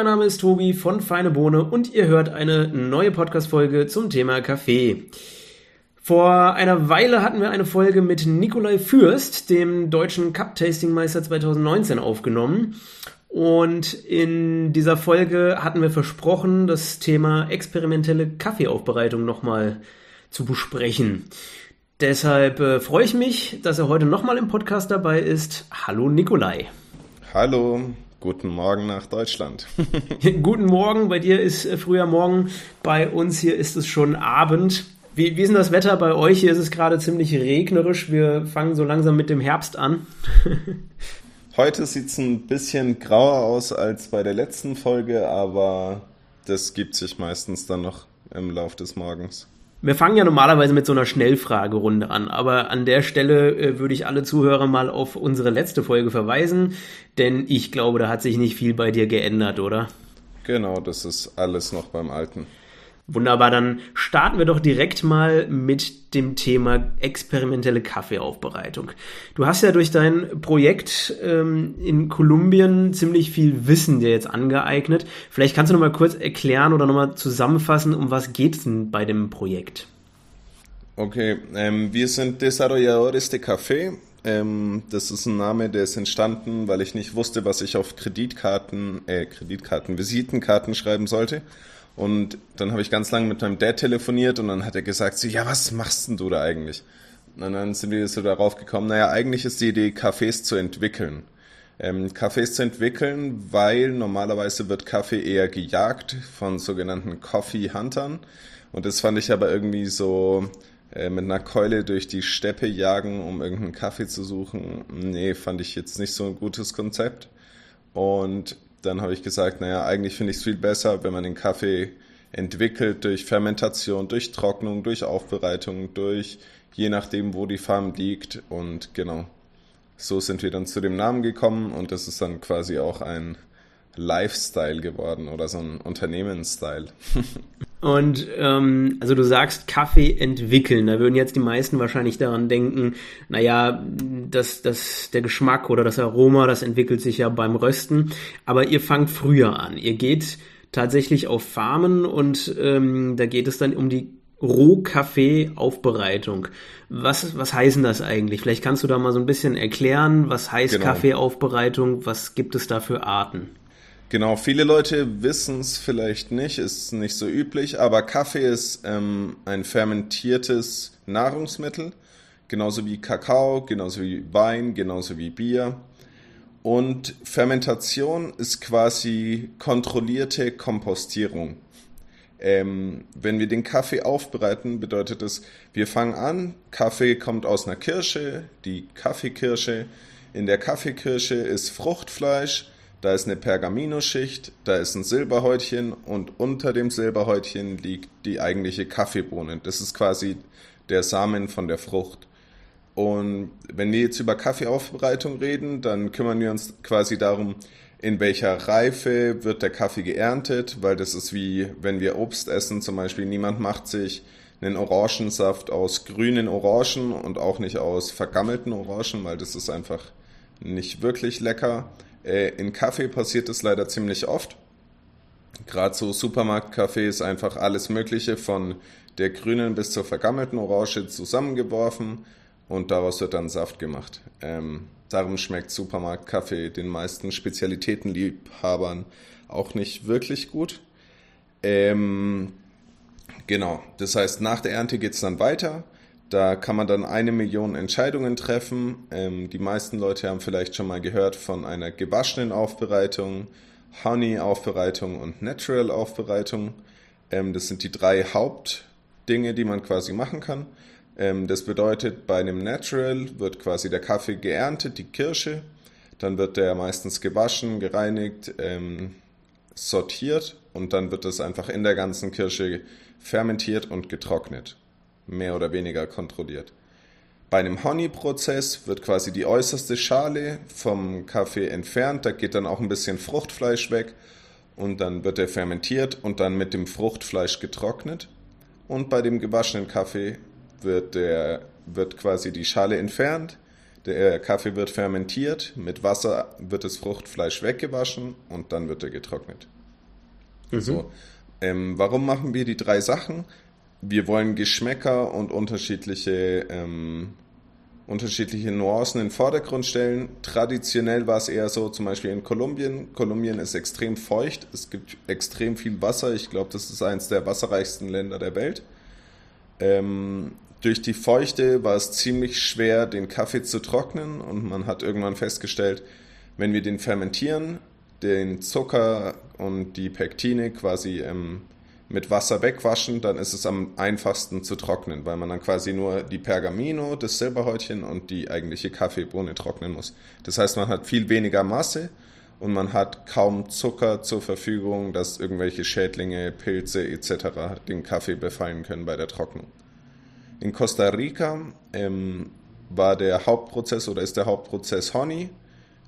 mein Name ist Tobi von Feine Bohne und ihr hört eine neue Podcast-Folge zum Thema Kaffee. Vor einer Weile hatten wir eine Folge mit Nikolai Fürst, dem deutschen Cup-Tasting-Meister 2019, aufgenommen. Und in dieser Folge hatten wir versprochen, das Thema experimentelle Kaffeeaufbereitung nochmal zu besprechen. Deshalb äh, freue ich mich, dass er heute nochmal im Podcast dabei ist. Hallo Nikolai. Hallo, guten Morgen nach Deutschland. guten Morgen, bei dir ist äh, früher Morgen, bei uns hier ist es schon Abend. Wie, wie ist denn das Wetter bei euch? Hier ist es gerade ziemlich regnerisch. Wir fangen so langsam mit dem Herbst an. Heute sieht es ein bisschen grauer aus als bei der letzten Folge, aber das gibt sich meistens dann noch im Lauf des Morgens. Wir fangen ja normalerweise mit so einer Schnellfragerunde an, aber an der Stelle äh, würde ich alle Zuhörer mal auf unsere letzte Folge verweisen, denn ich glaube, da hat sich nicht viel bei dir geändert, oder? Genau, das ist alles noch beim Alten. Wunderbar, dann starten wir doch direkt mal mit dem Thema experimentelle Kaffeeaufbereitung. Du hast ja durch dein Projekt ähm, in Kolumbien ziemlich viel Wissen dir jetzt angeeignet. Vielleicht kannst du noch mal kurz erklären oder noch mal zusammenfassen, um was geht es denn bei dem Projekt? Okay, ähm, wir sind Desarrolladores de Café. Ähm, das ist ein Name, der ist entstanden, weil ich nicht wusste, was ich auf Kreditkarten, äh, Kreditkarten, Visitenkarten schreiben sollte. Und dann habe ich ganz lange mit meinem Dad telefoniert und dann hat er gesagt, so, ja, was machst denn du da eigentlich? Und dann sind wir so darauf gekommen, naja, eigentlich ist die Idee, Cafés zu entwickeln. Ähm, Cafés zu entwickeln, weil normalerweise wird Kaffee eher gejagt von sogenannten Coffee Huntern. Und das fand ich aber irgendwie so äh, mit einer Keule durch die Steppe jagen, um irgendeinen Kaffee zu suchen. Nee, fand ich jetzt nicht so ein gutes Konzept. Und dann habe ich gesagt, naja, eigentlich finde ich es viel besser, wenn man den Kaffee entwickelt durch Fermentation, durch Trocknung, durch Aufbereitung, durch je nachdem, wo die Farm liegt. Und genau, so sind wir dann zu dem Namen gekommen und das ist dann quasi auch ein Lifestyle geworden oder so ein Unternehmensstyle. Und ähm, also du sagst Kaffee entwickeln. Da würden jetzt die meisten wahrscheinlich daran denken, naja, das, das, der Geschmack oder das Aroma, das entwickelt sich ja beim Rösten. Aber ihr fangt früher an. Ihr geht tatsächlich auf Farmen und ähm, da geht es dann um die Rohkaffee-Aufbereitung. Was, was heißen das eigentlich? Vielleicht kannst du da mal so ein bisschen erklären, was heißt genau. Kaffeeaufbereitung, was gibt es da für Arten? Genau, viele Leute wissen es vielleicht nicht, ist nicht so üblich, aber Kaffee ist ähm, ein fermentiertes Nahrungsmittel, genauso wie Kakao, genauso wie Wein, genauso wie Bier. Und Fermentation ist quasi kontrollierte Kompostierung. Ähm, wenn wir den Kaffee aufbereiten, bedeutet es, wir fangen an, Kaffee kommt aus einer Kirsche, die Kaffeekirsche. In der Kaffeekirsche ist Fruchtfleisch, da ist eine Pergaminoschicht, da ist ein Silberhäutchen und unter dem Silberhäutchen liegt die eigentliche Kaffeebohne. Das ist quasi der Samen von der Frucht. Und wenn wir jetzt über Kaffeeaufbereitung reden, dann kümmern wir uns quasi darum, in welcher Reife wird der Kaffee geerntet, weil das ist wie, wenn wir Obst essen, zum Beispiel, niemand macht sich einen Orangensaft aus grünen Orangen und auch nicht aus vergammelten Orangen, weil das ist einfach nicht wirklich lecker. Äh, in Kaffee passiert es leider ziemlich oft. Gerade so Supermarktkaffee ist einfach alles Mögliche von der grünen bis zur vergammelten Orange zusammengeworfen und daraus wird dann Saft gemacht. Ähm, darum schmeckt Supermarktkaffee den meisten Spezialitätenliebhabern auch nicht wirklich gut. Ähm, genau, das heißt, nach der Ernte geht es dann weiter. Da kann man dann eine Million Entscheidungen treffen. Ähm, die meisten Leute haben vielleicht schon mal gehört von einer gewaschenen Aufbereitung, Honey-Aufbereitung und Natural-Aufbereitung. Ähm, das sind die drei Hauptdinge, die man quasi machen kann. Ähm, das bedeutet, bei einem Natural wird quasi der Kaffee geerntet, die Kirsche. Dann wird der meistens gewaschen, gereinigt, ähm, sortiert und dann wird das einfach in der ganzen Kirsche fermentiert und getrocknet mehr oder weniger kontrolliert. Bei einem Honey-Prozess wird quasi die äußerste Schale vom Kaffee entfernt, da geht dann auch ein bisschen Fruchtfleisch weg und dann wird er fermentiert und dann mit dem Fruchtfleisch getrocknet. Und bei dem gewaschenen Kaffee wird, der, wird quasi die Schale entfernt, der Kaffee wird fermentiert, mit Wasser wird das Fruchtfleisch weggewaschen und dann wird er getrocknet. Mhm. So, ähm, warum machen wir die drei Sachen? Wir wollen Geschmäcker und unterschiedliche, ähm, unterschiedliche Nuancen in den Vordergrund stellen. Traditionell war es eher so, zum Beispiel in Kolumbien. Kolumbien ist extrem feucht, es gibt extrem viel Wasser. Ich glaube, das ist eines der wasserreichsten Länder der Welt. Ähm, durch die Feuchte war es ziemlich schwer, den Kaffee zu trocknen und man hat irgendwann festgestellt, wenn wir den fermentieren, den Zucker und die Pektine quasi ähm, mit Wasser wegwaschen, dann ist es am einfachsten zu trocknen, weil man dann quasi nur die Pergamino, das Silberhäutchen und die eigentliche Kaffeebohne trocknen muss. Das heißt, man hat viel weniger Masse und man hat kaum Zucker zur Verfügung, dass irgendwelche Schädlinge, Pilze etc. den Kaffee befallen können bei der Trocknung. In Costa Rica ähm, war der Hauptprozess oder ist der Hauptprozess Honey.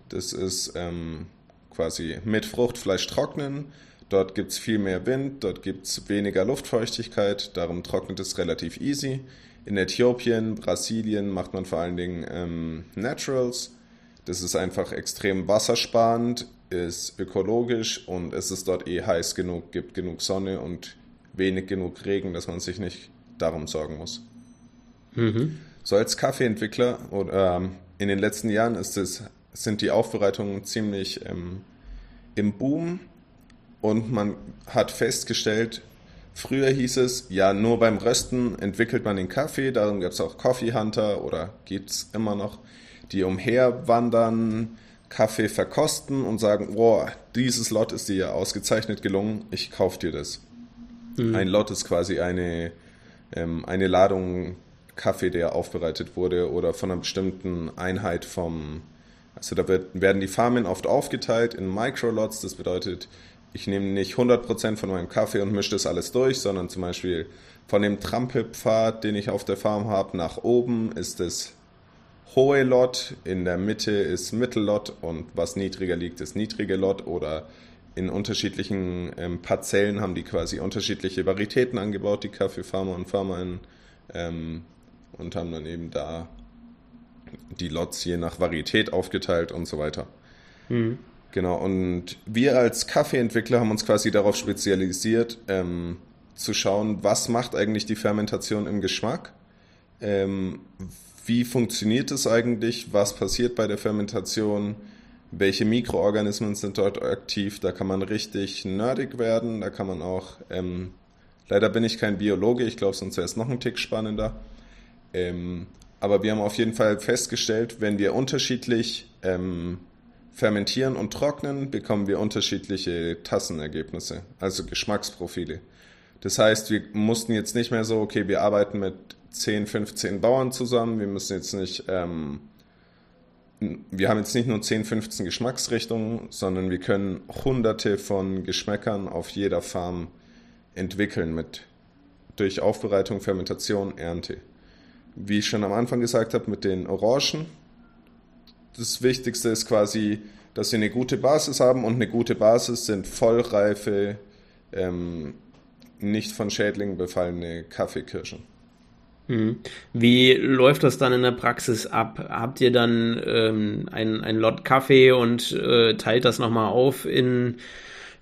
Das ist ähm, quasi mit Fruchtfleisch trocknen. Dort gibt es viel mehr Wind, dort gibt es weniger Luftfeuchtigkeit, darum trocknet es relativ easy. In Äthiopien, Brasilien macht man vor allen Dingen ähm, Naturals. Das ist einfach extrem wassersparend, ist ökologisch und es ist dort eh heiß genug, gibt genug Sonne und wenig genug Regen, dass man sich nicht darum sorgen muss. Mhm. So als Kaffeeentwickler oder ähm, in den letzten Jahren ist es, sind die Aufbereitungen ziemlich ähm, im Boom und man hat festgestellt, früher hieß es, ja, nur beim Rösten entwickelt man den Kaffee, darum gab es auch Coffee Hunter oder gibt es immer noch, die umherwandern, Kaffee verkosten und sagen, boah, dieses Lot ist dir ja ausgezeichnet gelungen, ich kauf dir das. Mhm. Ein Lot ist quasi eine, ähm, eine Ladung Kaffee, der aufbereitet wurde oder von einer bestimmten Einheit vom, also da wird, werden die Farmen oft aufgeteilt in Microlots, das bedeutet, ich nehme nicht 100% von meinem Kaffee und mische das alles durch, sondern zum Beispiel von dem Trampelpfad, den ich auf der Farm habe, nach oben ist es hohe Lot, in der Mitte ist Mittellot und was niedriger liegt, ist niedrige Lot oder in unterschiedlichen ähm, Parzellen haben die quasi unterschiedliche Varietäten angebaut, die Kaffeefarmer und Farmerinnen. Ähm, und haben dann eben da die Lots je nach Varietät aufgeteilt und so weiter. Mhm. Genau, und wir als Kaffeeentwickler haben uns quasi darauf spezialisiert, ähm, zu schauen, was macht eigentlich die Fermentation im Geschmack, ähm, wie funktioniert es eigentlich, was passiert bei der Fermentation, welche Mikroorganismen sind dort aktiv, da kann man richtig nerdig werden, da kann man auch, ähm, leider bin ich kein Biologe, ich glaube, sonst wäre es noch ein Tick spannender, ähm, aber wir haben auf jeden Fall festgestellt, wenn wir unterschiedlich ähm, fermentieren und trocknen, bekommen wir unterschiedliche Tassenergebnisse, also Geschmacksprofile. Das heißt, wir mussten jetzt nicht mehr so, okay, wir arbeiten mit 10, 15 Bauern zusammen, wir müssen jetzt nicht, ähm, wir haben jetzt nicht nur 10, 15 Geschmacksrichtungen, sondern wir können hunderte von Geschmäckern auf jeder Farm entwickeln mit durch Aufbereitung, Fermentation, Ernte wie ich schon am Anfang gesagt habe, mit den Orangen. Das Wichtigste ist quasi, dass sie eine gute Basis haben und eine gute Basis sind vollreife, ähm, nicht von Schädlingen befallene Kaffeekirschen. Mhm. Wie läuft das dann in der Praxis ab? Habt ihr dann ähm, ein, ein Lot Kaffee und äh, teilt das nochmal auf in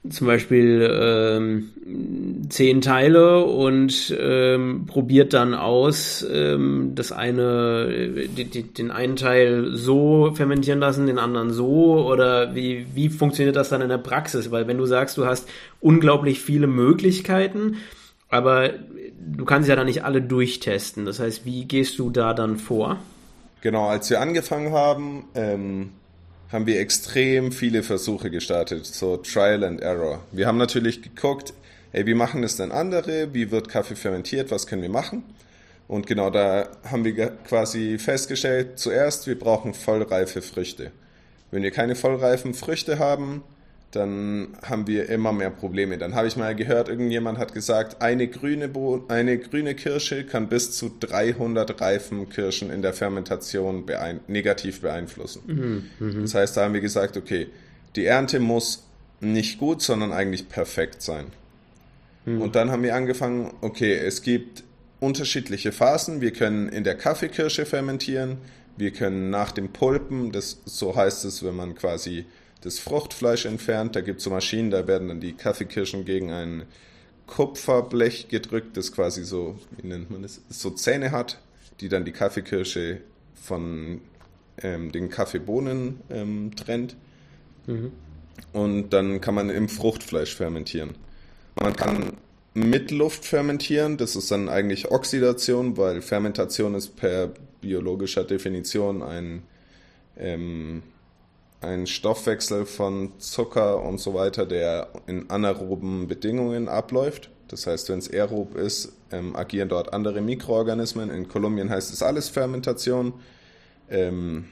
zum Beispiel ähm, zehn Teile und ähm, probiert dann aus, ähm, das eine, die, die, den einen Teil so fermentieren lassen, den anderen so oder wie, wie funktioniert das dann in der Praxis? Weil wenn du sagst, du hast unglaublich viele Möglichkeiten, aber du kannst ja dann nicht alle durchtesten. Das heißt, wie gehst du da dann vor? Genau, als wir angefangen haben, ähm, haben wir extrem viele Versuche gestartet, so Trial and Error. Wir haben natürlich geguckt, ey, wie machen das denn andere? Wie wird Kaffee fermentiert? Was können wir machen? Und genau da haben wir quasi festgestellt, zuerst, wir brauchen vollreife Früchte. Wenn wir keine vollreifen Früchte haben, dann haben wir immer mehr Probleme. Dann habe ich mal gehört, irgendjemand hat gesagt, eine grüne, Bo eine grüne Kirsche kann bis zu 300 reifen Kirschen in der Fermentation beein negativ beeinflussen. Mhm, mh. Das heißt, da haben wir gesagt, okay, die Ernte muss nicht gut, sondern eigentlich perfekt sein. Mhm. Und dann haben wir angefangen, okay, es gibt unterschiedliche Phasen. Wir können in der Kaffeekirsche fermentieren, wir können nach dem Pulpen, das so heißt es, wenn man quasi das Fruchtfleisch entfernt. Da gibt es so Maschinen, da werden dann die Kaffeekirschen gegen ein Kupferblech gedrückt, das quasi so, wie nennt man das, so Zähne hat, die dann die Kaffeekirsche von ähm, den Kaffeebohnen ähm, trennt. Mhm. Und dann kann man im Fruchtfleisch fermentieren. Man kann mit Luft fermentieren, das ist dann eigentlich Oxidation, weil Fermentation ist per biologischer Definition ein ähm, ein Stoffwechsel von Zucker und so weiter, der in anaeroben Bedingungen abläuft. Das heißt, wenn es aerob ist, ähm, agieren dort andere Mikroorganismen. In Kolumbien heißt es alles Fermentation. Ähm,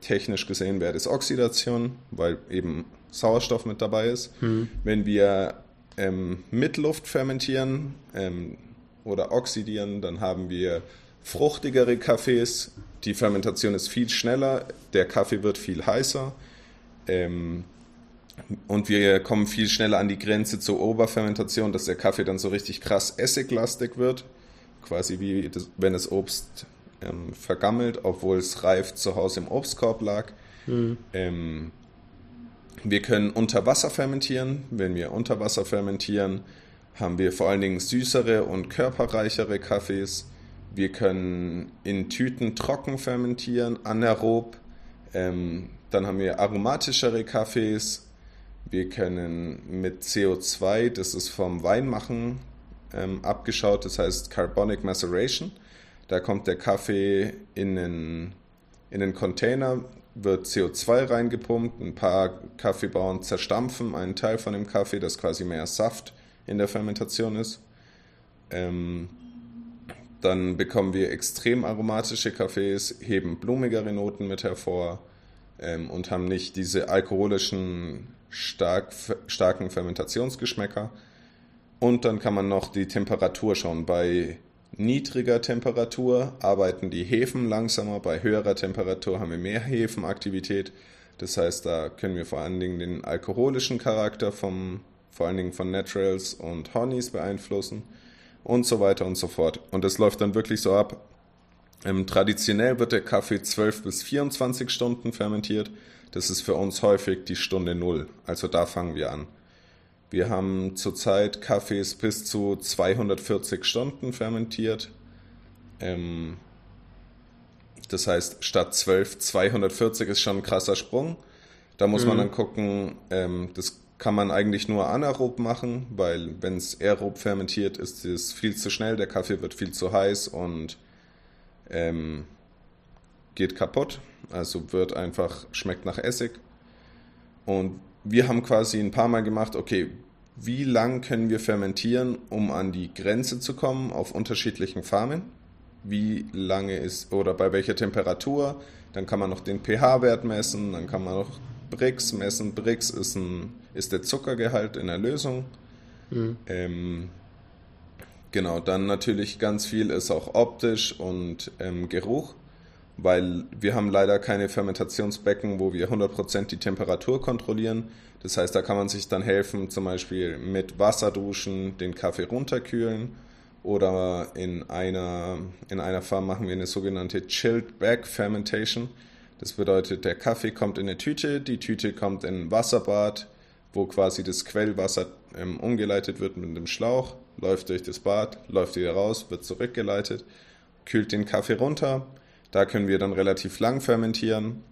technisch gesehen wäre das Oxidation, weil eben Sauerstoff mit dabei ist. Mhm. Wenn wir ähm, mit Luft fermentieren ähm, oder oxidieren, dann haben wir fruchtigere Kaffees. Die Fermentation ist viel schneller, der Kaffee wird viel heißer ähm, und wir kommen viel schneller an die Grenze zur Oberfermentation, dass der Kaffee dann so richtig krass essiglastig wird. Quasi wie das, wenn das Obst ähm, vergammelt, obwohl es reif zu Hause im Obstkorb lag. Mhm. Ähm, wir können unter Wasser fermentieren. Wenn wir unter Wasser fermentieren, haben wir vor allen Dingen süßere und körperreichere Kaffees. Wir können in Tüten trocken fermentieren, anaerob. Ähm, dann haben wir aromatischere Kaffees. Wir können mit CO2, das ist vom Weinmachen ähm, abgeschaut, das heißt Carbonic Maceration. Da kommt der Kaffee in einen, in einen Container, wird CO2 reingepumpt, ein paar Kaffeebauern zerstampfen einen Teil von dem Kaffee, dass quasi mehr Saft in der Fermentation ist. Ähm, dann bekommen wir extrem aromatische Kaffees, heben blumigere Noten mit hervor ähm, und haben nicht diese alkoholischen, stark, starken Fermentationsgeschmäcker. Und dann kann man noch die Temperatur schauen. Bei niedriger Temperatur arbeiten die Hefen langsamer, bei höherer Temperatur haben wir mehr Hefenaktivität. Das heißt, da können wir vor allen Dingen den alkoholischen Charakter vom, vor allen Dingen von Naturals und Honeys beeinflussen und so weiter und so fort. Und das läuft dann wirklich so ab, ähm, traditionell wird der Kaffee 12 bis 24 Stunden fermentiert. Das ist für uns häufig die Stunde Null. Also da fangen wir an. Wir haben zurzeit Kaffees bis zu 240 Stunden fermentiert. Ähm, das heißt, statt 12, 240 ist schon ein krasser Sprung. Da muss mhm. man dann gucken, ähm, das kann man eigentlich nur anaerob machen, weil wenn es aerob fermentiert, ist es viel zu schnell, der Kaffee wird viel zu heiß und ähm, geht kaputt, also wird einfach, schmeckt nach Essig. Und wir haben quasi ein paar Mal gemacht, okay, wie lang können wir fermentieren, um an die Grenze zu kommen auf unterschiedlichen Farmen? Wie lange ist oder bei welcher Temperatur? Dann kann man noch den pH-Wert messen, dann kann man noch Brix messen. Brix ist, ein, ist der Zuckergehalt in der Lösung. Mhm. Ähm, Genau, dann natürlich ganz viel ist auch optisch und ähm, Geruch, weil wir haben leider keine Fermentationsbecken, wo wir 100% die Temperatur kontrollieren. Das heißt, da kann man sich dann helfen, zum Beispiel mit Wasserduschen den Kaffee runterkühlen oder in einer, in einer Farm machen wir eine sogenannte Chilled Bag Fermentation. Das bedeutet, der Kaffee kommt in eine Tüte, die Tüte kommt in ein Wasserbad, wo quasi das Quellwasser ähm, umgeleitet wird mit dem Schlauch läuft durch das Bad, läuft wieder raus, wird zurückgeleitet, kühlt den Kaffee runter. Da können wir dann relativ lang fermentieren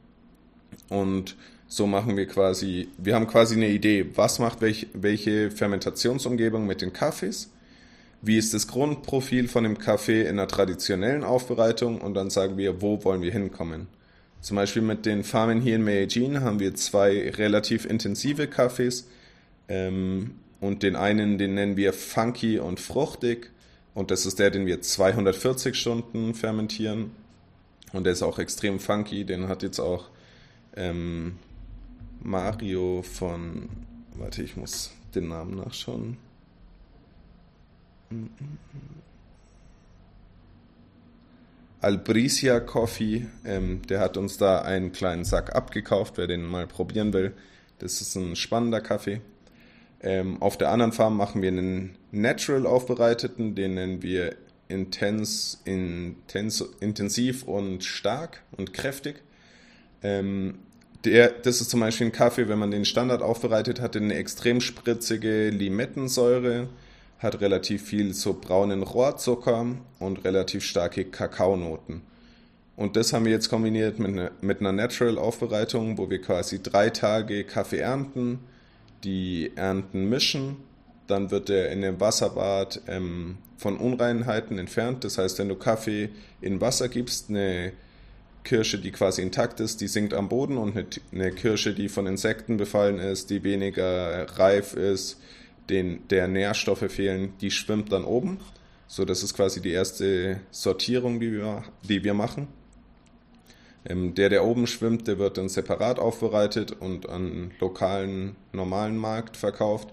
und so machen wir quasi, wir haben quasi eine Idee, was macht welch, welche Fermentationsumgebung mit den Kaffees, wie ist das Grundprofil von dem Kaffee in einer traditionellen Aufbereitung und dann sagen wir, wo wollen wir hinkommen. Zum Beispiel mit den Farmen hier in Medellin haben wir zwei relativ intensive Kaffees. Ähm, und den einen, den nennen wir funky und fruchtig. Und das ist der, den wir 240 Stunden fermentieren. Und der ist auch extrem funky. Den hat jetzt auch ähm, Mario von. Warte, ich muss den Namen nachschauen. Albricia Coffee, ähm, der hat uns da einen kleinen Sack abgekauft, wer den mal probieren will. Das ist ein spannender Kaffee. Ähm, auf der anderen Farm machen wir einen natural aufbereiteten, den nennen wir intens, intens, intensiv und stark und kräftig. Ähm, der, das ist zum Beispiel ein Kaffee, wenn man den Standard aufbereitet, hat eine extrem spritzige Limettensäure, hat relativ viel so braunen Rohrzucker und relativ starke Kakaonoten. Und das haben wir jetzt kombiniert mit, eine, mit einer Natural-Aufbereitung, wo wir quasi drei Tage Kaffee ernten, die Ernten mischen, dann wird der in dem Wasserbad ähm, von Unreinheiten entfernt. Das heißt, wenn du Kaffee in Wasser gibst, eine Kirsche, die quasi intakt ist, die sinkt am Boden und eine Kirsche, die von Insekten befallen ist, die weniger reif ist, den, der Nährstoffe fehlen, die schwimmt dann oben. So, das ist quasi die erste Sortierung, die wir, die wir machen. Ähm, der, der oben schwimmt, der wird dann separat aufbereitet und an lokalen, normalen Markt verkauft.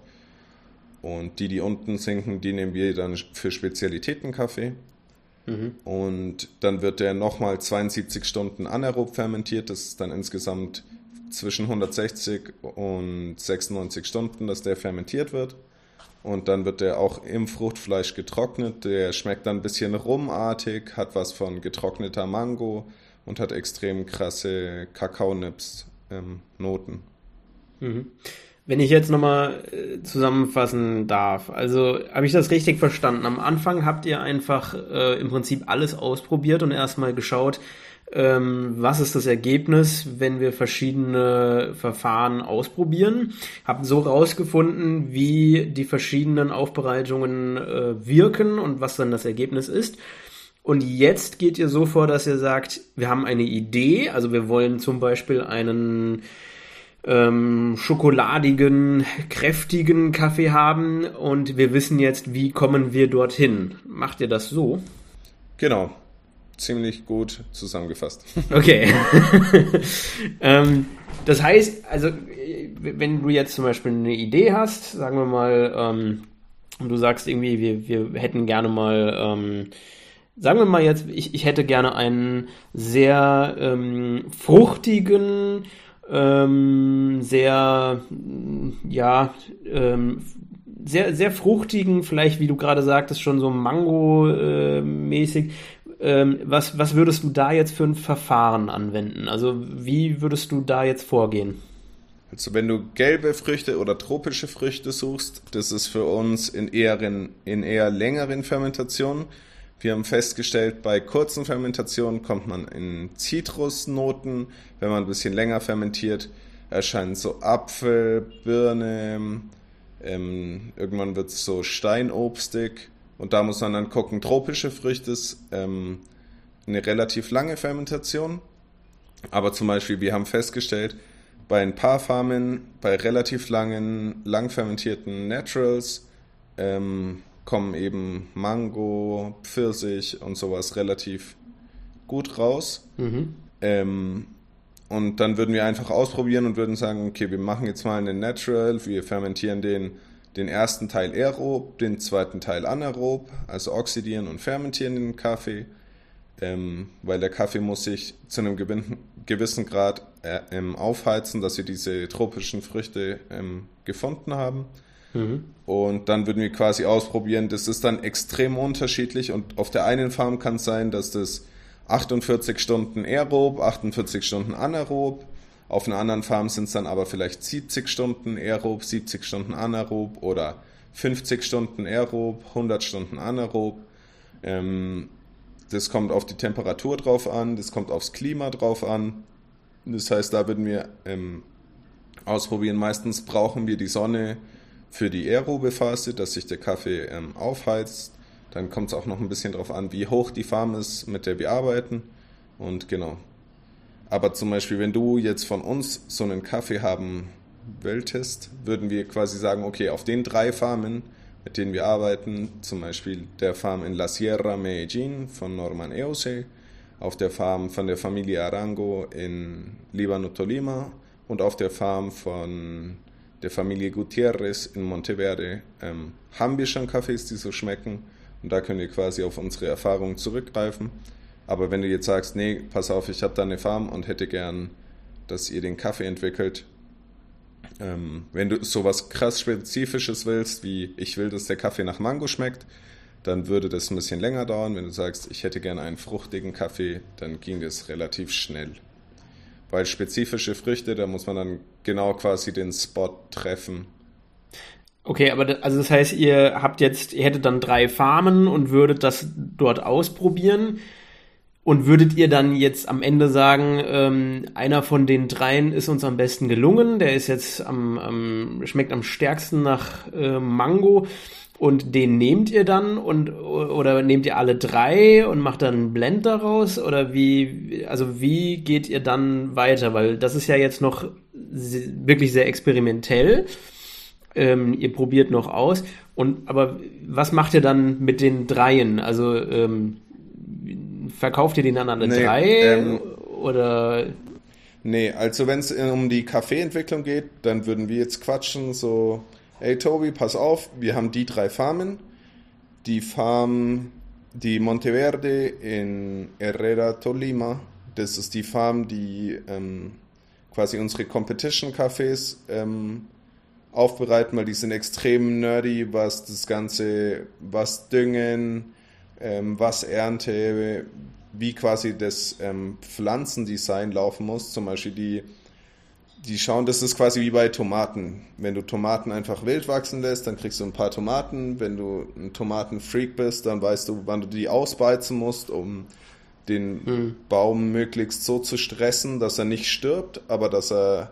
Und die, die unten sinken, die nehmen wir dann für Spezialitätenkaffee. Mhm. Und dann wird der nochmal 72 Stunden anaerob fermentiert. Das ist dann insgesamt zwischen 160 und 96 Stunden, dass der fermentiert wird. Und dann wird der auch im Fruchtfleisch getrocknet. Der schmeckt dann ein bisschen rumartig, hat was von getrockneter Mango und hat extrem krasse Kakaonips-Noten. Ähm, mhm. Wenn ich jetzt nochmal äh, zusammenfassen darf, also habe ich das richtig verstanden? Am Anfang habt ihr einfach äh, im Prinzip alles ausprobiert und erstmal geschaut, ähm, was ist das Ergebnis, wenn wir verschiedene Verfahren ausprobieren. Habt so rausgefunden, wie die verschiedenen Aufbereitungen äh, wirken und was dann das Ergebnis ist. Und jetzt geht ihr so vor, dass ihr sagt, wir haben eine Idee, also wir wollen zum Beispiel einen ähm, schokoladigen, kräftigen Kaffee haben und wir wissen jetzt, wie kommen wir dorthin. Macht ihr das so? Genau. Ziemlich gut zusammengefasst. Okay. ähm, das heißt, also, wenn du jetzt zum Beispiel eine Idee hast, sagen wir mal, ähm, und du sagst irgendwie, wir, wir hätten gerne mal, ähm, sagen wir mal jetzt, ich, ich hätte gerne einen sehr ähm, fruchtigen, ähm, sehr, ja, ähm, sehr, sehr fruchtigen, vielleicht wie du gerade sagtest, schon so Mango-mäßig. Ähm, was, was würdest du da jetzt für ein Verfahren anwenden? Also wie würdest du da jetzt vorgehen? Also wenn du gelbe Früchte oder tropische Früchte suchst, das ist für uns in eher, in eher längeren Fermentationen. Wir haben festgestellt, bei kurzen Fermentationen kommt man in Zitrusnoten. Wenn man ein bisschen länger fermentiert, erscheinen so Apfel, Birne, ähm, irgendwann wird es so steinobstig. Und da muss man dann gucken, tropische Früchte ist ähm, eine relativ lange Fermentation. Aber zum Beispiel, wir haben festgestellt, bei ein paar Farmen, bei relativ langen, lang fermentierten Naturals, ähm, kommen eben Mango, Pfirsich und sowas relativ gut raus. Mhm. Ähm, und dann würden wir einfach ausprobieren und würden sagen, okay, wir machen jetzt mal einen Natural, wir fermentieren den, den ersten Teil aerob, den zweiten Teil anaerob, also oxidieren und fermentieren den Kaffee, ähm, weil der Kaffee muss sich zu einem gewissen Grad äh, ähm, aufheizen, dass wir diese tropischen Früchte ähm, gefunden haben. Mhm. Und dann würden wir quasi ausprobieren, das ist dann extrem unterschiedlich und auf der einen Farm kann es sein, dass das 48 Stunden aerob, 48 Stunden anaerob, auf einer anderen Farm sind es dann aber vielleicht 70 Stunden aerob, 70 Stunden anaerob oder 50 Stunden aerob, 100 Stunden anaerob. Ähm, das kommt auf die Temperatur drauf an, das kommt aufs Klima drauf an. Das heißt, da würden wir ähm, ausprobieren. Meistens brauchen wir die Sonne für die aerobe Phase, dass sich der Kaffee ähm, aufheizt. Dann kommt es auch noch ein bisschen darauf an, wie hoch die Farm ist, mit der wir arbeiten. Und genau. Aber zum Beispiel, wenn du jetzt von uns so einen Kaffee haben wolltest, würden wir quasi sagen, okay, auf den drei Farmen, mit denen wir arbeiten, zum Beispiel der Farm in La Sierra Medellin von Norman Eose, auf der Farm von der Familie Arango in Libano Tolima und auf der Farm von der Familie Gutierrez in Monteverde ähm, haben wir schon Kaffees, die so schmecken. Und da können wir quasi auf unsere Erfahrungen zurückgreifen. Aber wenn du jetzt sagst, nee, pass auf, ich habe da eine Farm und hätte gern, dass ihr den Kaffee entwickelt, ähm, wenn du sowas krass Spezifisches willst, wie ich will, dass der Kaffee nach Mango schmeckt, dann würde das ein bisschen länger dauern. Wenn du sagst, ich hätte gerne einen fruchtigen Kaffee, dann ging das relativ schnell. Weil spezifische Früchte, da muss man dann genau quasi den Spot treffen. Okay, aber das, also das heißt, ihr habt jetzt, ihr hättet dann drei Farmen und würdet das dort ausprobieren. Und würdet ihr dann jetzt am Ende sagen, ähm, einer von den dreien ist uns am besten gelungen, der ist jetzt am, am schmeckt am stärksten nach äh, Mango und den nehmt ihr dann und oder nehmt ihr alle drei und macht dann einen Blend daraus? Oder wie also wie geht ihr dann weiter? Weil das ist ja jetzt noch wirklich sehr experimentell. Ähm, ihr probiert noch aus. Und aber was macht ihr dann mit den dreien? Also ähm, verkauft ihr den dann an eine nee, drei? ähm, oder? Nee also wenn es um die Kaffeeentwicklung geht dann würden wir jetzt quatschen so ey Tobi, pass auf, wir haben die drei Farmen. Die Farm, die Monteverde in Herrera Tolima, das ist die Farm, die ähm, quasi unsere Competition-Cafés ähm, aufbereiten, weil die sind extrem nerdy, was das Ganze, was Düngen, ähm, was Ernte, wie quasi das ähm, Pflanzendesign laufen muss. Zum Beispiel die die schauen, das ist quasi wie bei Tomaten. Wenn du Tomaten einfach wild wachsen lässt, dann kriegst du ein paar Tomaten. Wenn du ein Tomatenfreak bist, dann weißt du, wann du die ausbeizen musst, um den mhm. Baum möglichst so zu stressen, dass er nicht stirbt, aber dass er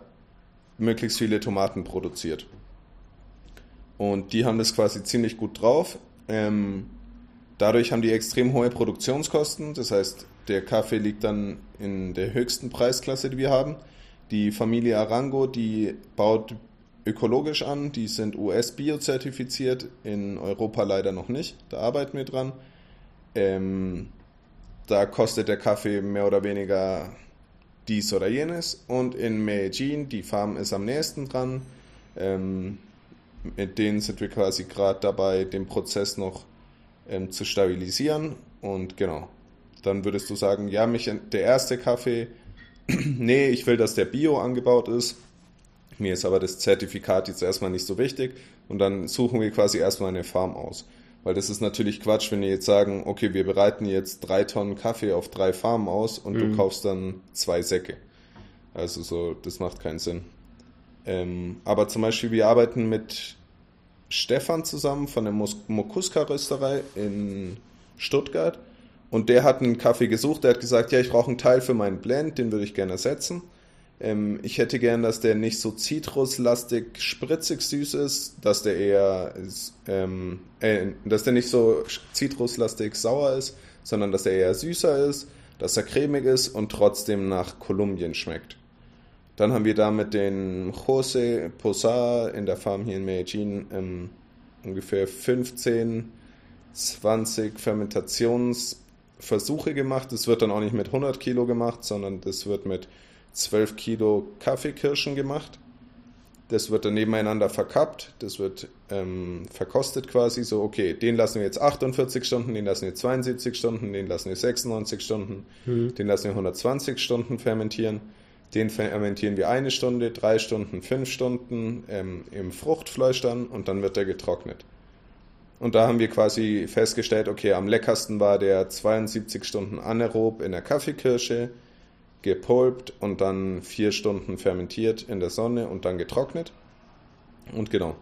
möglichst viele Tomaten produziert. Und die haben das quasi ziemlich gut drauf. Ähm, dadurch haben die extrem hohe Produktionskosten. Das heißt, der Kaffee liegt dann in der höchsten Preisklasse, die wir haben. Die Familie Arango, die baut ökologisch an, die sind US-Bio-zertifiziert, in Europa leider noch nicht, da arbeiten wir dran. Ähm, da kostet der Kaffee mehr oder weniger dies oder jenes. Und in Medellin, die Farm ist am nächsten dran. Ähm, mit denen sind wir quasi gerade dabei, den Prozess noch ähm, zu stabilisieren. Und genau, dann würdest du sagen, ja, mich, der erste Kaffee nee, ich will, dass der Bio angebaut ist. Mir ist aber das Zertifikat jetzt erstmal nicht so wichtig. Und dann suchen wir quasi erstmal eine Farm aus. Weil das ist natürlich Quatsch, wenn wir jetzt sagen, okay, wir bereiten jetzt drei Tonnen Kaffee auf drei Farmen aus und mhm. du kaufst dann zwei Säcke. Also so, das macht keinen Sinn. Ähm, aber zum Beispiel, wir arbeiten mit Stefan zusammen von der Mokuska-Rösterei in Stuttgart. Und der hat einen Kaffee gesucht, der hat gesagt, ja, ich brauche einen Teil für meinen Blend, den würde ich gerne ersetzen. Ähm, ich hätte gern, dass der nicht so zitruslastig, spritzig süß ist, dass der eher, ähm, äh, dass der nicht so zitruslastig sauer ist, sondern dass der eher süßer ist, dass er cremig ist und trotzdem nach Kolumbien schmeckt. Dann haben wir da mit den Jose Posar in der Farm hier in Medellin ähm, ungefähr 15, 20 Fermentations- Versuche gemacht. Das wird dann auch nicht mit 100 Kilo gemacht, sondern das wird mit 12 Kilo Kaffeekirschen gemacht. Das wird dann nebeneinander verkappt, das wird ähm, verkostet quasi so, okay, den lassen wir jetzt 48 Stunden, den lassen wir 72 Stunden, den lassen wir 96 Stunden, mhm. den lassen wir 120 Stunden fermentieren, den fermentieren wir eine Stunde, drei Stunden, fünf Stunden ähm, im Fruchtfleisch dann und dann wird er getrocknet. Und da haben wir quasi festgestellt, okay, am leckersten war der 72 Stunden anaerob in der Kaffeekirsche, gepulpt und dann vier Stunden fermentiert in der Sonne und dann getrocknet. Und genau,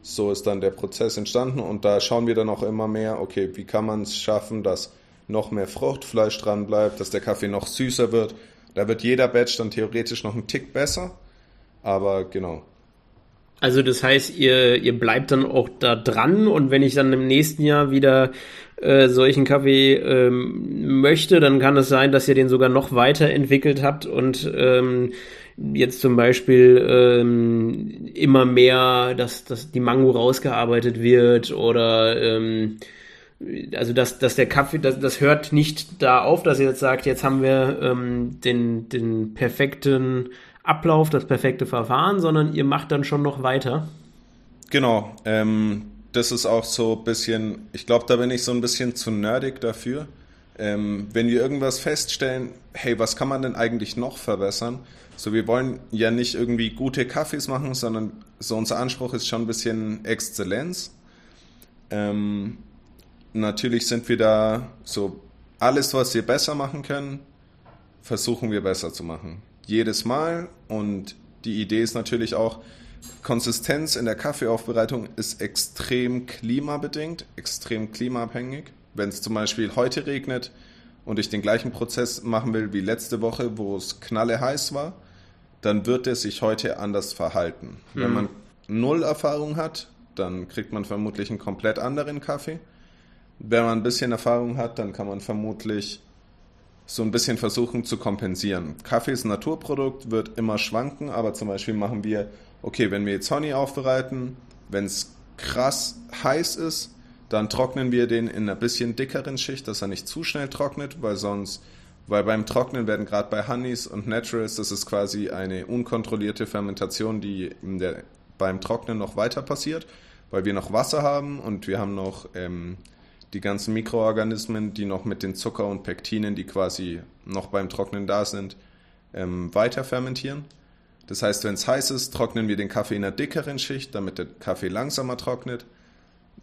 so ist dann der Prozess entstanden und da schauen wir dann auch immer mehr, okay, wie kann man es schaffen, dass noch mehr Fruchtfleisch dran bleibt, dass der Kaffee noch süßer wird. Da wird jeder Batch dann theoretisch noch einen Tick besser, aber genau, also das heißt, ihr, ihr bleibt dann auch da dran und wenn ich dann im nächsten Jahr wieder äh, solchen Kaffee ähm, möchte, dann kann es sein, dass ihr den sogar noch weiterentwickelt habt und ähm, jetzt zum Beispiel ähm, immer mehr, dass, dass die Mango rausgearbeitet wird oder ähm, also dass, dass der Kaffee, das, das hört nicht da auf, dass ihr jetzt sagt, jetzt haben wir ähm, den, den perfekten Ablauf, das perfekte Verfahren, sondern ihr macht dann schon noch weiter. Genau. Ähm, das ist auch so ein bisschen, ich glaube, da bin ich so ein bisschen zu nerdig dafür. Ähm, wenn wir irgendwas feststellen, hey, was kann man denn eigentlich noch verbessern? So, wir wollen ja nicht irgendwie gute Kaffees machen, sondern so unser Anspruch ist schon ein bisschen Exzellenz. Ähm, natürlich sind wir da so, alles, was wir besser machen können, versuchen wir besser zu machen jedes Mal und die Idee ist natürlich auch, Konsistenz in der Kaffeeaufbereitung ist extrem klimabedingt, extrem klimaabhängig. Wenn es zum Beispiel heute regnet und ich den gleichen Prozess machen will wie letzte Woche, wo es knalle heiß war, dann wird er sich heute anders verhalten. Mhm. Wenn man null Erfahrung hat, dann kriegt man vermutlich einen komplett anderen Kaffee. Wenn man ein bisschen Erfahrung hat, dann kann man vermutlich so ein bisschen versuchen zu kompensieren. Kaffee ist ein Naturprodukt, wird immer schwanken, aber zum Beispiel machen wir, okay, wenn wir jetzt Honey aufbereiten, wenn es krass heiß ist, dann trocknen wir den in einer bisschen dickeren Schicht, dass er nicht zu schnell trocknet, weil sonst, weil beim Trocknen werden gerade bei Honeys und Naturals, das ist quasi eine unkontrollierte Fermentation, die der, beim Trocknen noch weiter passiert, weil wir noch Wasser haben und wir haben noch ähm, die ganzen Mikroorganismen, die noch mit den Zucker und Pektinen, die quasi noch beim Trocknen da sind, ähm, weiter fermentieren. Das heißt, wenn es heiß ist, trocknen wir den Kaffee in einer dickeren Schicht, damit der Kaffee langsamer trocknet.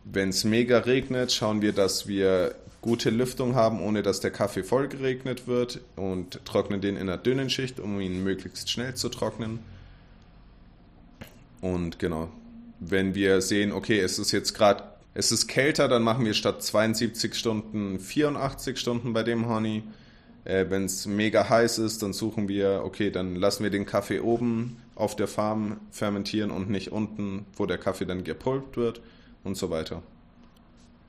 Wenn es mega regnet, schauen wir, dass wir gute Lüftung haben, ohne dass der Kaffee voll geregnet wird und trocknen den in einer dünnen Schicht, um ihn möglichst schnell zu trocknen. Und genau, wenn wir sehen, okay, es ist jetzt gerade es ist kälter, dann machen wir statt 72 Stunden 84 Stunden bei dem Honey. Äh, Wenn es mega heiß ist, dann suchen wir, okay, dann lassen wir den Kaffee oben auf der Farm fermentieren und nicht unten, wo der Kaffee dann gepulpt wird und so weiter.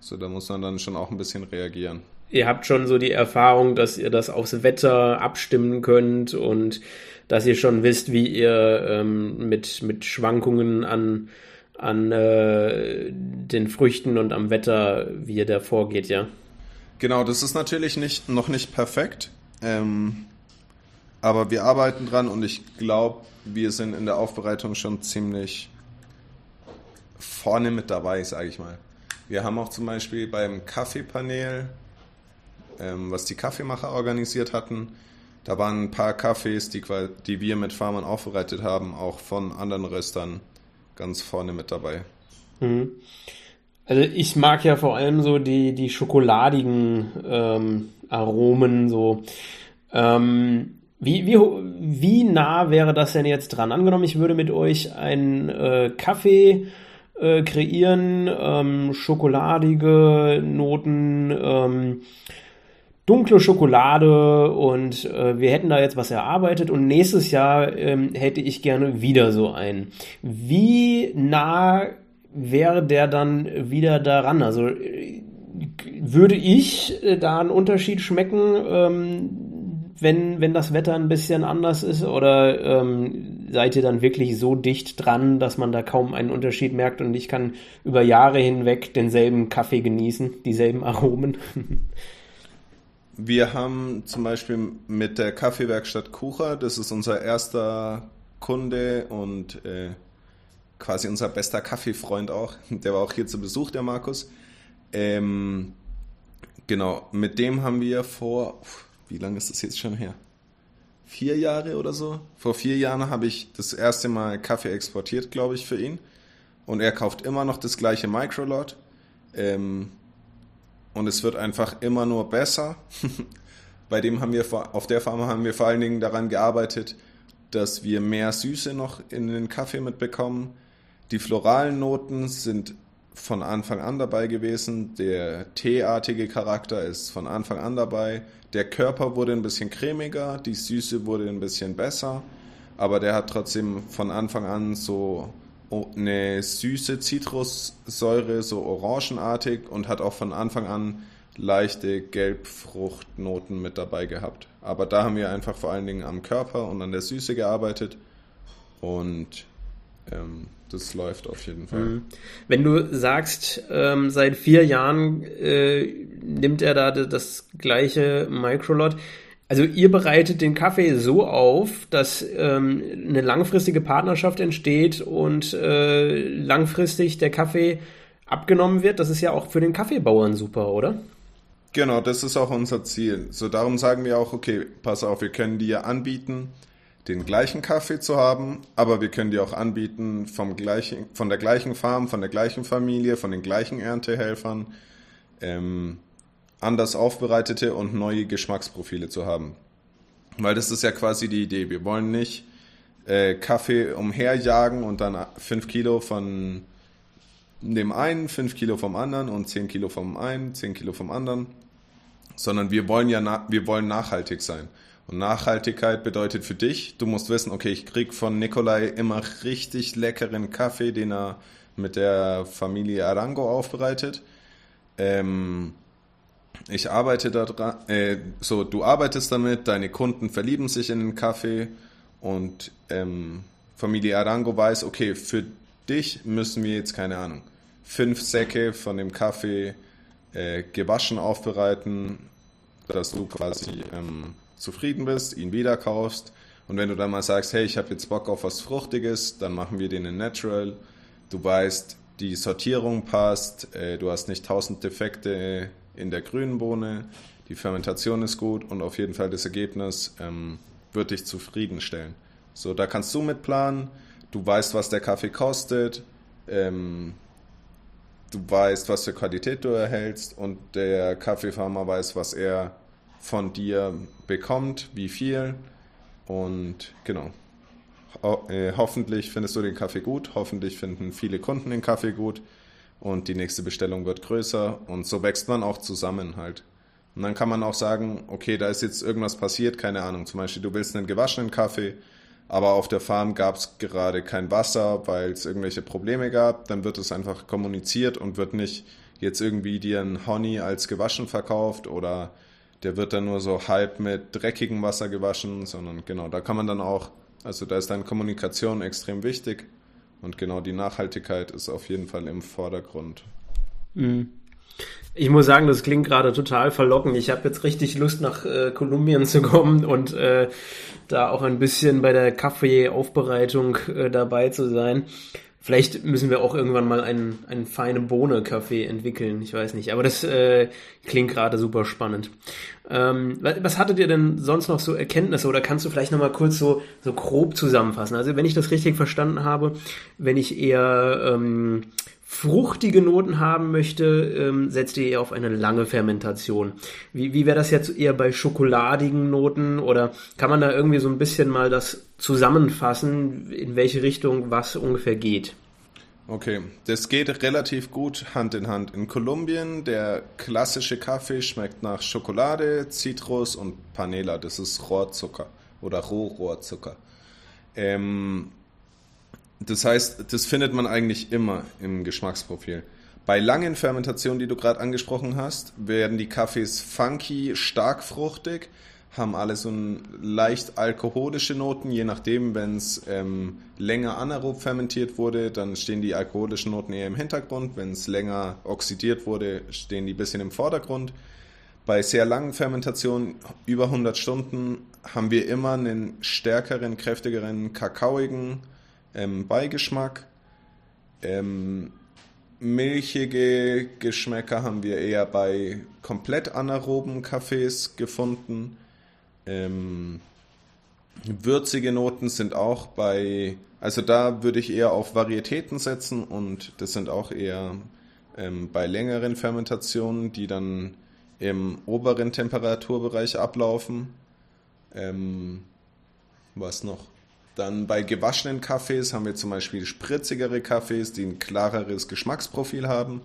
So, da muss man dann schon auch ein bisschen reagieren. Ihr habt schon so die Erfahrung, dass ihr das aufs Wetter abstimmen könnt und dass ihr schon wisst, wie ihr ähm, mit, mit Schwankungen an an äh, den Früchten und am Wetter, wie ihr da vorgeht, ja. Genau, das ist natürlich nicht, noch nicht perfekt, ähm, aber wir arbeiten dran und ich glaube, wir sind in der Aufbereitung schon ziemlich vorne mit dabei, sage ich mal. Wir haben auch zum Beispiel beim Kaffeepanel, ähm, was die Kaffeemacher organisiert hatten, da waren ein paar Kaffees, die, die wir mit Farmern aufbereitet haben, auch von anderen Röstern ganz vorne mit dabei. Mhm. Also ich mag ja vor allem so die, die schokoladigen ähm, Aromen so. Ähm, wie, wie, wie nah wäre das denn jetzt dran? Angenommen, ich würde mit euch einen äh, Kaffee äh, kreieren, ähm, schokoladige Noten, ähm, dunkle Schokolade und äh, wir hätten da jetzt was erarbeitet und nächstes Jahr ähm, hätte ich gerne wieder so einen. Wie nah wäre der dann wieder daran? Also äh, würde ich äh, da einen Unterschied schmecken, ähm, wenn, wenn das Wetter ein bisschen anders ist? Oder ähm, seid ihr dann wirklich so dicht dran, dass man da kaum einen Unterschied merkt und ich kann über Jahre hinweg denselben Kaffee genießen, dieselben Aromen? Wir haben zum Beispiel mit der Kaffeewerkstatt Kucher, das ist unser erster Kunde und äh, quasi unser bester Kaffeefreund auch. Der war auch hier zu Besuch, der Markus. Ähm, genau, mit dem haben wir vor, wie lange ist das jetzt schon her? Vier Jahre oder so? Vor vier Jahren habe ich das erste Mal Kaffee exportiert, glaube ich, für ihn. Und er kauft immer noch das gleiche Microlot. Ähm, und es wird einfach immer nur besser. Bei dem haben wir auf der Farm haben wir vor allen Dingen daran gearbeitet, dass wir mehr Süße noch in den Kaffee mitbekommen. Die floralen Noten sind von Anfang an dabei gewesen. Der teeartige Charakter ist von Anfang an dabei. Der Körper wurde ein bisschen cremiger, die Süße wurde ein bisschen besser, aber der hat trotzdem von Anfang an so eine süße Zitrussäure, so orangenartig und hat auch von Anfang an leichte Gelbfruchtnoten mit dabei gehabt. Aber da haben wir einfach vor allen Dingen am Körper und an der Süße gearbeitet und ähm, das läuft auf jeden Fall. Mhm. Wenn du sagst, ähm, seit vier Jahren äh, nimmt er da das gleiche Microlot, also ihr bereitet den Kaffee so auf, dass ähm, eine langfristige Partnerschaft entsteht und äh, langfristig der Kaffee abgenommen wird. Das ist ja auch für den Kaffeebauern super, oder? Genau, das ist auch unser Ziel. So darum sagen wir auch, okay, pass auf, wir können dir anbieten, den gleichen Kaffee zu haben, aber wir können dir auch anbieten, vom gleichen, von der gleichen Farm, von der gleichen Familie, von den gleichen Erntehelfern. Ähm, anders aufbereitete und neue Geschmacksprofile zu haben. Weil das ist ja quasi die Idee. Wir wollen nicht äh, Kaffee umherjagen und dann fünf Kilo von dem einen, fünf Kilo vom anderen und zehn Kilo vom einen, zehn Kilo vom anderen, sondern wir wollen ja wir wollen nachhaltig sein. Und Nachhaltigkeit bedeutet für dich, du musst wissen, okay, ich krieg von Nikolai immer richtig leckeren Kaffee, den er mit der Familie Arango aufbereitet. Ähm, ich arbeite daran, äh, so, du arbeitest damit, deine Kunden verlieben sich in den Kaffee und ähm, Familie Arango weiß, okay, für dich müssen wir jetzt, keine Ahnung, fünf Säcke von dem Kaffee äh, gewaschen aufbereiten, dass du quasi ähm, zufrieden bist, ihn wieder kaufst. Und wenn du dann mal sagst, hey, ich habe jetzt Bock auf was Fruchtiges, dann machen wir den in Natural. Du weißt, die Sortierung passt, äh, du hast nicht tausend Defekte in der grünen Bohne, die Fermentation ist gut und auf jeden Fall das Ergebnis ähm, wird dich zufriedenstellen. So, da kannst du mit planen, du weißt, was der Kaffee kostet, ähm, du weißt, was für Qualität du erhältst und der Kaffeefarmer weiß, was er von dir bekommt, wie viel. Und genau. Ho äh, hoffentlich findest du den Kaffee gut, hoffentlich finden viele Kunden den Kaffee gut und die nächste Bestellung wird größer. Und so wächst man auch zusammen halt. Und dann kann man auch sagen, okay, da ist jetzt irgendwas passiert, keine Ahnung, zum Beispiel du willst einen gewaschenen Kaffee, aber auf der Farm gab es gerade kein Wasser, weil es irgendwelche Probleme gab, dann wird es einfach kommuniziert und wird nicht jetzt irgendwie dir ein Honey als gewaschen verkauft oder der wird dann nur so halb mit dreckigem Wasser gewaschen, sondern genau, da kann man dann auch, also da ist dann Kommunikation extrem wichtig und genau die Nachhaltigkeit ist auf jeden Fall im Vordergrund. Mhm. Ich muss sagen, das klingt gerade total verlockend. Ich habe jetzt richtig Lust, nach äh, Kolumbien zu kommen und äh, da auch ein bisschen bei der Kaffeeaufbereitung äh, dabei zu sein. Vielleicht müssen wir auch irgendwann mal einen, einen feine Bohne-Kaffee entwickeln. Ich weiß nicht. Aber das äh, klingt gerade super spannend. Ähm, was hattet ihr denn sonst noch so Erkenntnisse? Oder kannst du vielleicht nochmal kurz so, so grob zusammenfassen? Also wenn ich das richtig verstanden habe, wenn ich eher ähm, fruchtige Noten haben möchte, ähm, setzt ihr eher auf eine lange Fermentation. Wie, wie wäre das jetzt eher bei schokoladigen Noten oder kann man da irgendwie so ein bisschen mal das zusammenfassen, in welche Richtung was ungefähr geht? Okay, das geht relativ gut Hand in Hand. In Kolumbien, der klassische Kaffee schmeckt nach Schokolade, Zitrus und Panela. Das ist Rohrzucker oder Rohrohrzucker. Ähm, das heißt, das findet man eigentlich immer im Geschmacksprofil. Bei langen Fermentationen, die du gerade angesprochen hast, werden die Kaffees funky, stark fruchtig, haben alle so ein leicht alkoholische Noten, je nachdem, wenn es ähm, länger anaerob fermentiert wurde, dann stehen die alkoholischen Noten eher im Hintergrund, wenn es länger oxidiert wurde, stehen die ein bisschen im Vordergrund. Bei sehr langen Fermentationen, über 100 Stunden, haben wir immer einen stärkeren, kräftigeren, kakaoigen, ähm, Beigeschmack. Ähm, milchige Geschmäcker haben wir eher bei komplett anaeroben Kaffees gefunden. Ähm, würzige Noten sind auch bei, also da würde ich eher auf Varietäten setzen und das sind auch eher ähm, bei längeren Fermentationen, die dann im oberen Temperaturbereich ablaufen. Ähm, was noch? Dann bei gewaschenen Kaffees haben wir zum Beispiel spritzigere Kaffees, die ein klareres Geschmacksprofil haben.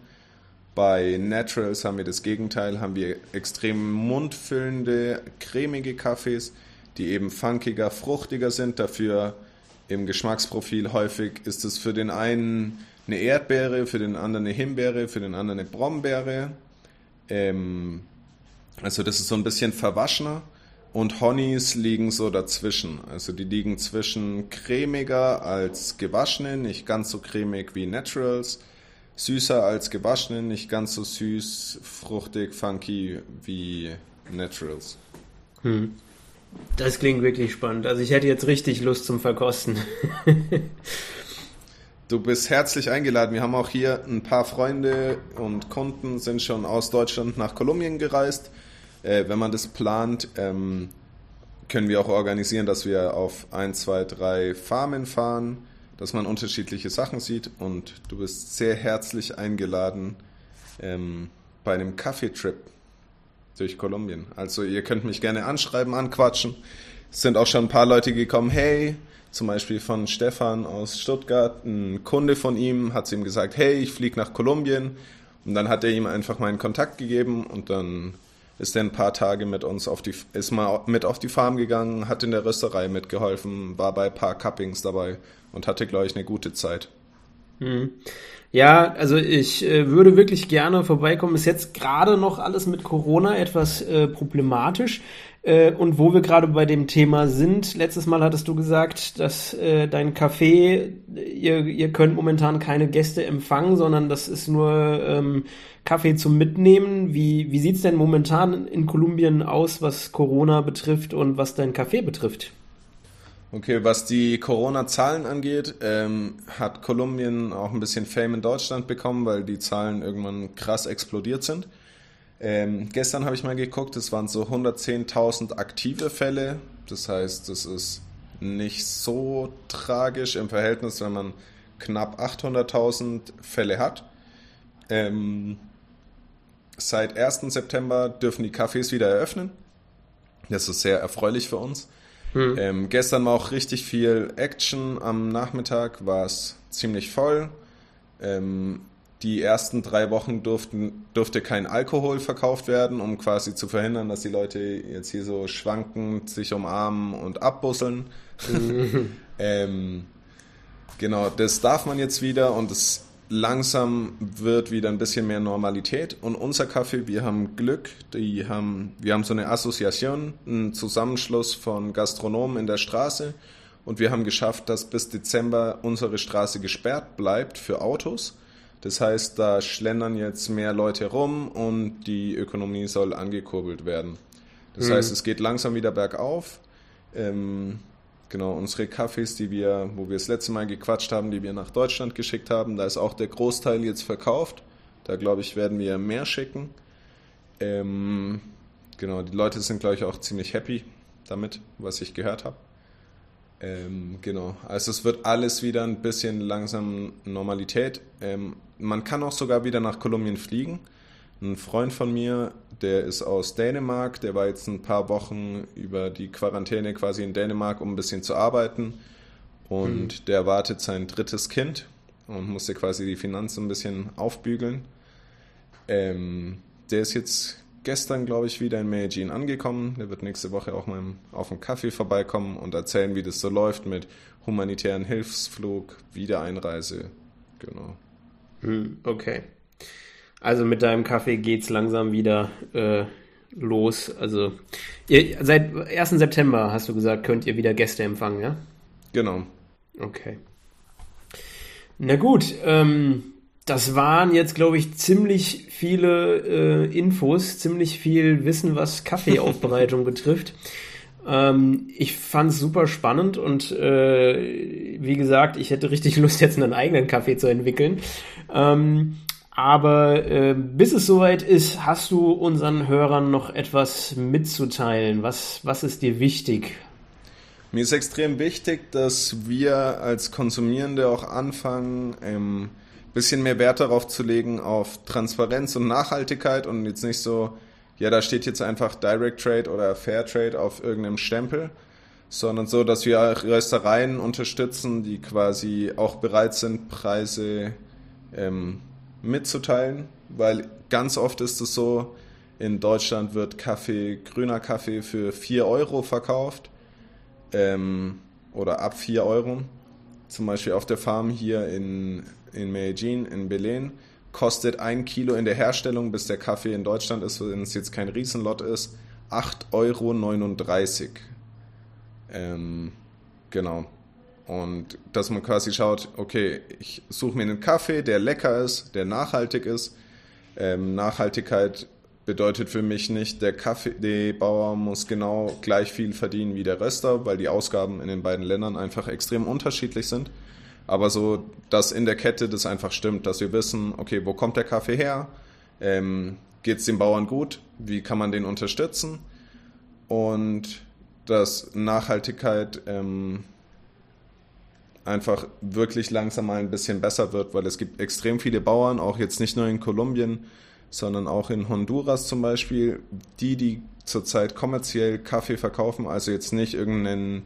Bei Naturals haben wir das Gegenteil, haben wir extrem mundfüllende, cremige Kaffees, die eben funkiger, fruchtiger sind. Dafür im Geschmacksprofil häufig ist es für den einen eine Erdbeere, für den anderen eine Himbeere, für den anderen eine Brombeere. Ähm, also das ist so ein bisschen verwaschener und Honeys liegen so dazwischen. Also die liegen zwischen cremiger als gewaschene, nicht ganz so cremig wie Naturals, süßer als gewaschene, nicht ganz so süß, fruchtig, funky wie Naturals. Hm. Das klingt wirklich spannend. Also ich hätte jetzt richtig Lust zum Verkosten. Du bist herzlich eingeladen. Wir haben auch hier ein paar Freunde und Kunden sind schon aus Deutschland nach Kolumbien gereist äh, wenn man das plant, ähm, können wir auch organisieren, dass wir auf ein, zwei, drei Farmen fahren, dass man unterschiedliche Sachen sieht und du bist sehr herzlich eingeladen ähm, bei einem Kaffeetrip durch Kolumbien. Also ihr könnt mich gerne anschreiben, anquatschen. sind auch schon ein paar Leute gekommen, hey, zum Beispiel von Stefan aus Stuttgart, ein Kunde von ihm hat zu ihm gesagt, hey, ich fliege nach Kolumbien. Und dann hat er ihm einfach meinen Kontakt gegeben und dann ist er ein paar Tage mit uns auf die, ist mal mit auf die Farm gegangen, hat in der Rösterei mitgeholfen, war bei ein paar Cuppings dabei und hatte, glaube ich, eine gute Zeit. Mhm. Ja, also ich äh, würde wirklich gerne vorbeikommen. Ist jetzt gerade noch alles mit Corona etwas äh, problematisch. Äh, und wo wir gerade bei dem Thema sind, letztes Mal hattest du gesagt, dass äh, dein Café, ihr, ihr könnt momentan keine Gäste empfangen, sondern das ist nur ähm, Kaffee zum Mitnehmen. Wie, wie sieht's denn momentan in Kolumbien aus, was Corona betrifft und was dein Café betrifft? Okay, was die Corona-Zahlen angeht, ähm, hat Kolumbien auch ein bisschen Fame in Deutschland bekommen, weil die Zahlen irgendwann krass explodiert sind. Ähm, gestern habe ich mal geguckt, es waren so 110.000 aktive Fälle. Das heißt, das ist nicht so tragisch im Verhältnis, wenn man knapp 800.000 Fälle hat. Ähm, seit 1. September dürfen die Cafés wieder eröffnen. Das ist sehr erfreulich für uns. Hm. Ähm, gestern war auch richtig viel Action. Am Nachmittag war es ziemlich voll. Ähm, die ersten drei Wochen durften, durfte kein Alkohol verkauft werden, um quasi zu verhindern, dass die Leute jetzt hier so schwankend sich umarmen und abbusseln. Ähm, genau, das darf man jetzt wieder und es langsam wird wieder ein bisschen mehr Normalität. Und unser Kaffee, wir haben Glück, die haben, wir haben so eine Assoziation, einen Zusammenschluss von Gastronomen in der Straße. Und wir haben geschafft, dass bis Dezember unsere Straße gesperrt bleibt für Autos. Das heißt, da schlendern jetzt mehr Leute rum und die Ökonomie soll angekurbelt werden. Das mhm. heißt, es geht langsam wieder bergauf. Ähm, Genau, unsere Kaffees, die wir, wo wir das letzte Mal gequatscht haben, die wir nach Deutschland geschickt haben, da ist auch der Großteil jetzt verkauft. Da glaube ich, werden wir mehr schicken. Ähm, genau, die Leute sind, glaube ich, auch ziemlich happy damit, was ich gehört habe. Ähm, genau, also es wird alles wieder ein bisschen langsam Normalität. Ähm, man kann auch sogar wieder nach Kolumbien fliegen. Ein Freund von mir, der ist aus Dänemark, der war jetzt ein paar Wochen über die Quarantäne quasi in Dänemark, um ein bisschen zu arbeiten. Und mhm. der erwartet sein drittes Kind und musste quasi die Finanzen ein bisschen aufbügeln. Ähm, der ist jetzt gestern, glaube ich, wieder in Medellin angekommen. Der wird nächste Woche auch mal auf einen Kaffee vorbeikommen und erzählen, wie das so läuft mit humanitären Hilfsflug, Wiedereinreise. Genau. Hm, okay. Also mit deinem Kaffee geht's langsam wieder äh, los. Also ihr, seit 1. September hast du gesagt, könnt ihr wieder Gäste empfangen, ja? Genau. Okay. Na gut, ähm, das waren jetzt, glaube ich, ziemlich viele äh, Infos, ziemlich viel Wissen, was Kaffeeaufbereitung betrifft. Ähm, ich fand es super spannend und äh, wie gesagt, ich hätte richtig Lust, jetzt einen eigenen Kaffee zu entwickeln. Ähm, aber äh, bis es soweit ist, hast du unseren Hörern noch etwas mitzuteilen. Was, was ist dir wichtig? Mir ist extrem wichtig, dass wir als Konsumierende auch anfangen, ähm, bisschen mehr Wert darauf zu legen, auf Transparenz und Nachhaltigkeit und jetzt nicht so, ja, da steht jetzt einfach Direct Trade oder Fair Trade auf irgendeinem Stempel, sondern so, dass wir Röstereien unterstützen, die quasi auch bereit sind, Preise ähm, mitzuteilen, weil ganz oft ist es so, in Deutschland wird Kaffee, grüner Kaffee für 4 Euro verkauft ähm, oder ab 4 Euro. Zum Beispiel auf der Farm hier in, in Medellin, in Belen, kostet ein Kilo in der Herstellung, bis der Kaffee in Deutschland ist, wenn es jetzt kein Riesenlot ist, 8,39 Euro. Ähm, genau. Und dass man quasi schaut, okay, ich suche mir einen Kaffee, der lecker ist, der nachhaltig ist. Ähm, Nachhaltigkeit bedeutet für mich nicht, der Kaffeebauer muss genau gleich viel verdienen wie der Röster, weil die Ausgaben in den beiden Ländern einfach extrem unterschiedlich sind. Aber so, dass in der Kette das einfach stimmt, dass wir wissen, okay, wo kommt der Kaffee her? Ähm, Geht es dem Bauern gut? Wie kann man den unterstützen? Und dass Nachhaltigkeit ähm, einfach wirklich langsam mal ein bisschen besser wird, weil es gibt extrem viele Bauern, auch jetzt nicht nur in Kolumbien, sondern auch in Honduras zum Beispiel, die, die zurzeit kommerziell Kaffee verkaufen, also jetzt nicht irgendeinen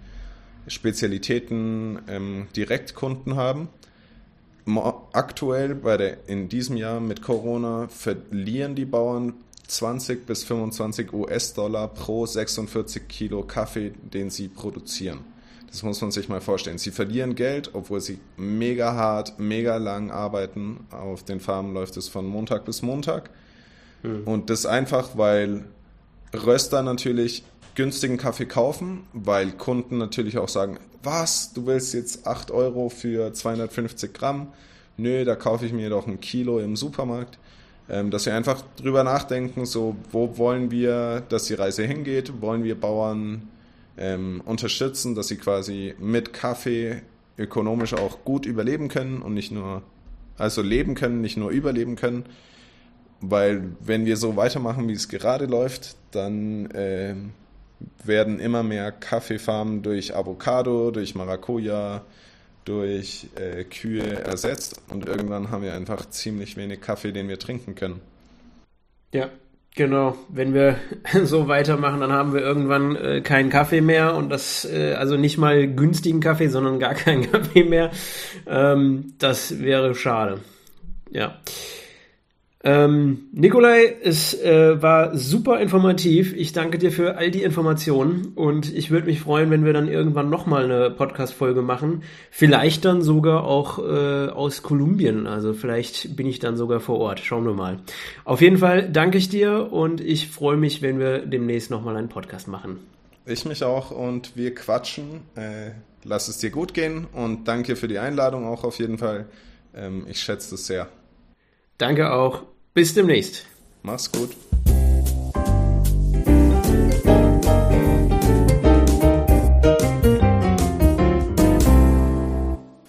Spezialitäten ähm, Direktkunden haben. Aktuell bei der, in diesem Jahr mit Corona verlieren die Bauern 20 bis 25 US-Dollar pro 46 Kilo Kaffee, den sie produzieren. Das muss man sich mal vorstellen. Sie verlieren Geld, obwohl sie mega hart, mega lang arbeiten. Auf den Farmen läuft es von Montag bis Montag. Mhm. Und das einfach, weil Röster natürlich günstigen Kaffee kaufen, weil Kunden natürlich auch sagen, was, du willst jetzt 8 Euro für 250 Gramm? Nö, da kaufe ich mir doch ein Kilo im Supermarkt. Ähm, dass wir einfach drüber nachdenken, so, wo wollen wir, dass die Reise hingeht? Wollen wir Bauern ähm, unterstützen, dass sie quasi mit Kaffee ökonomisch auch gut überleben können und nicht nur, also leben können, nicht nur überleben können? Weil wenn wir so weitermachen, wie es gerade läuft, dann äh, werden immer mehr Kaffeefarmen durch Avocado, durch Maracuja, durch äh, Kühe ersetzt und irgendwann haben wir einfach ziemlich wenig Kaffee, den wir trinken können. Ja, genau. Wenn wir so weitermachen, dann haben wir irgendwann äh, keinen Kaffee mehr und das, äh, also nicht mal günstigen Kaffee, sondern gar keinen Kaffee mehr. Ähm, das wäre schade. Ja. Ähm, Nikolai, es äh, war super informativ. Ich danke dir für all die Informationen und ich würde mich freuen, wenn wir dann irgendwann nochmal eine Podcast-Folge machen. Vielleicht dann sogar auch äh, aus Kolumbien. Also vielleicht bin ich dann sogar vor Ort. Schauen wir mal. Auf jeden Fall danke ich dir und ich freue mich, wenn wir demnächst nochmal einen Podcast machen. Ich mich auch und wir quatschen. Äh, lass es dir gut gehen und danke für die Einladung auch auf jeden Fall. Ähm, ich schätze es sehr. Danke auch. Bis demnächst. Mach's gut.